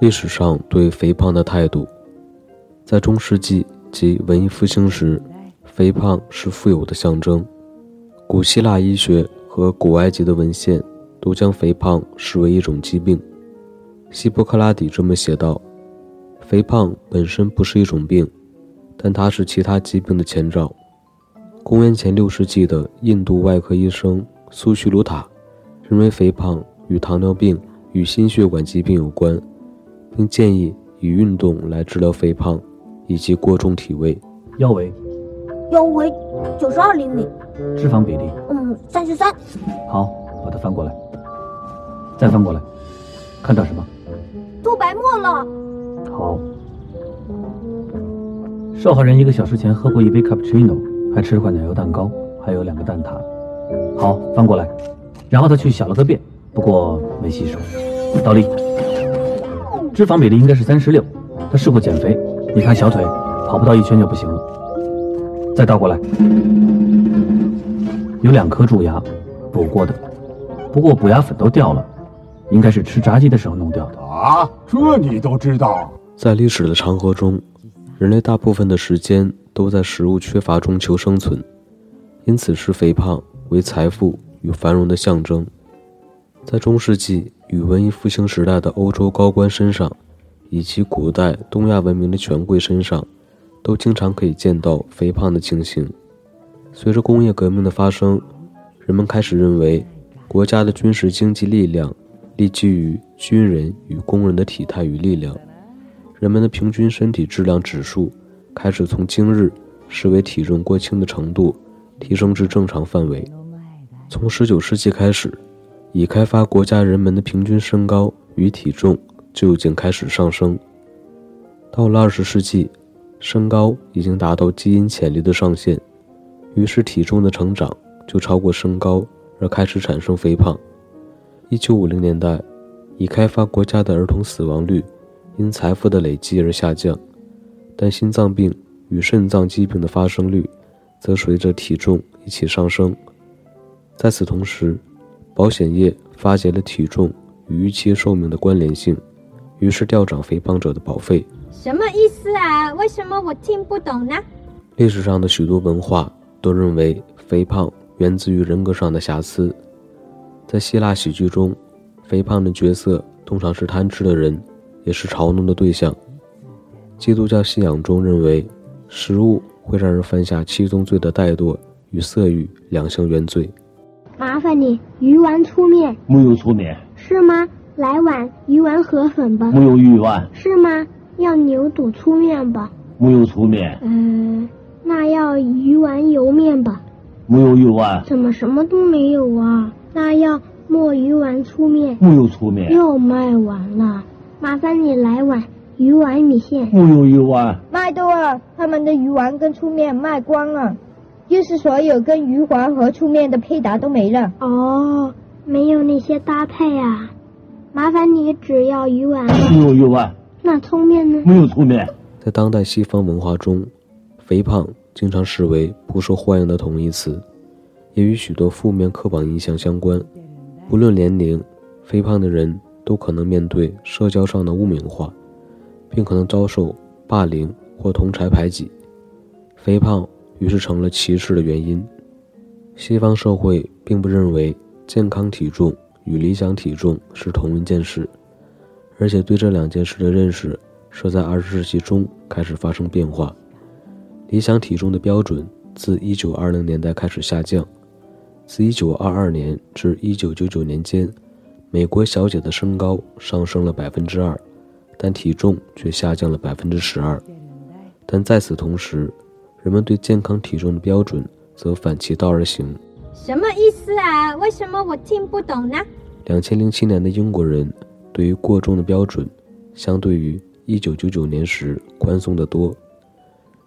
历史上对肥胖的态度，在中世纪及文艺复兴时，肥胖是富有的象征。古希腊医学和古埃及的文献都将肥胖视为一种疾病。希波克拉底这么写道：“肥胖本身不是一种病，但它是其他疾病的前兆。”公元前六世纪的印度外科医生苏须鲁塔认为肥胖与糖尿病与心血管疾病有关，并建议以运动来治疗肥胖以及过重体位。腰围，腰围九十二厘米，脂肪比例，嗯，三十三。好，把它翻过来，再翻过来，看到什么？吐白沫了。好。受害人一个小时前喝过一杯 cappuccino，还吃了块奶油蛋糕，还有两个蛋挞。好，翻过来。然后他去小了个便，不过没洗手。倒立。脂肪比例应该是三十六。他试过减肥，你看小腿，跑不到一圈就不行了。再倒过来。有两颗蛀牙，补过的，不过补牙粉都掉了，应该是吃炸鸡的时候弄掉的。啊，这你都知道？在历史的长河中，人类大部分的时间都在食物缺乏中求生存，因此视肥胖为财富与繁荣的象征。在中世纪与文艺复兴时代的欧洲高官身上，以及古代东亚文明的权贵身上，都经常可以见到肥胖的情形。随着工业革命的发生，人们开始认为，国家的军事经济力量立基于军人与工人的体态与力量。人们的平均身体质量指数开始从今日视为体重过轻的程度提升至正常范围。从19世纪开始，已开发国家人们的平均身高与体重就已经开始上升。到了20世纪，身高已经达到基因潜力的上限。于是体重的成长就超过身高，而开始产生肥胖。一九五零年代，已开发国家的儿童死亡率因财富的累积而下降，但心脏病与肾脏疾病的发生率则随着体重一起上升。在此同时，保险业发觉了体重与预期寿命的关联性，于是调涨肥胖者的保费。什么意思啊？为什么我听不懂呢？历史上的许多文化。都认为肥胖源自于人格上的瑕疵。在希腊喜剧中，肥胖的角色通常是贪吃的人，也是嘲弄的对象。基督教信仰中认为，食物会让人犯下七宗罪的怠惰与色欲两项原罪。麻烦你鱼丸粗面，木有粗面是吗？来碗鱼丸河粉吧。木有鱼丸是吗？要牛肚粗面吧。木有粗面。嗯。那要鱼丸油面吧？没有鱼丸。怎么什么都没有啊？那要墨鱼丸粗面。没有粗面。又卖完了，麻烦你来碗鱼丸米线。没有鱼丸。卖多了，他们的鱼丸跟粗面卖光了，就是所有跟鱼丸和粗面的配搭都没了。哦，没有那些搭配啊？麻烦你只要鱼丸。没有鱼丸。那粗面呢？没有粗面。在当代西方文化中。肥胖经常视为不受欢迎的同义词，也与许多负面刻板印象相关。不论年龄，肥胖的人都可能面对社交上的污名化，并可能遭受霸凌或同柴排挤。肥胖于是成了歧视的原因。西方社会并不认为健康体重与理想体重是同一件事，而且对这两件事的认识是在二十世纪中开始发生变化。理想体重的标准自1920年代开始下降，自1922年至1999年间，美国小姐的身高上升了百分之二，但体重却下降了百分之十二。但在此同时，人们对健康体重的标准则反其道而行。什么意思啊？为什么我听不懂呢？两千零七年的英国人对于过重的标准，相对于一九九九年时宽松得多。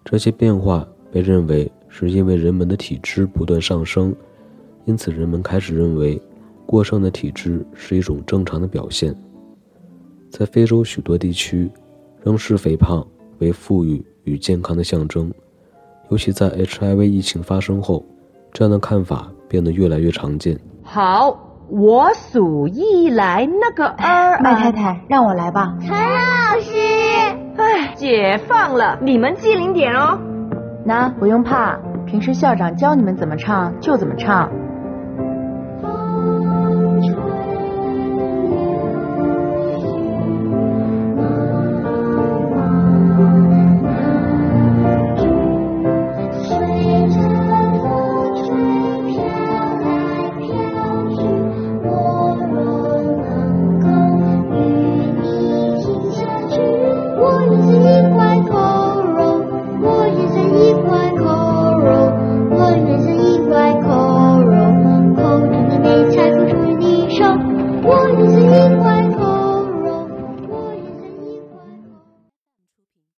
这些变化被认为是因为人们的体质不断上升，因此人们开始认为过剩的体质是一种正常的表现。在非洲许多地区，仍视肥胖为富裕与健康的象征，尤其在 HIV 疫情发生后，这样的看法变得越来越常见。好，我数一来，那个二。麦太太，让我来吧。陈老师，哎，解放了，你们机灵点哦。那不用怕，平时校长教你们怎么唱就怎么唱。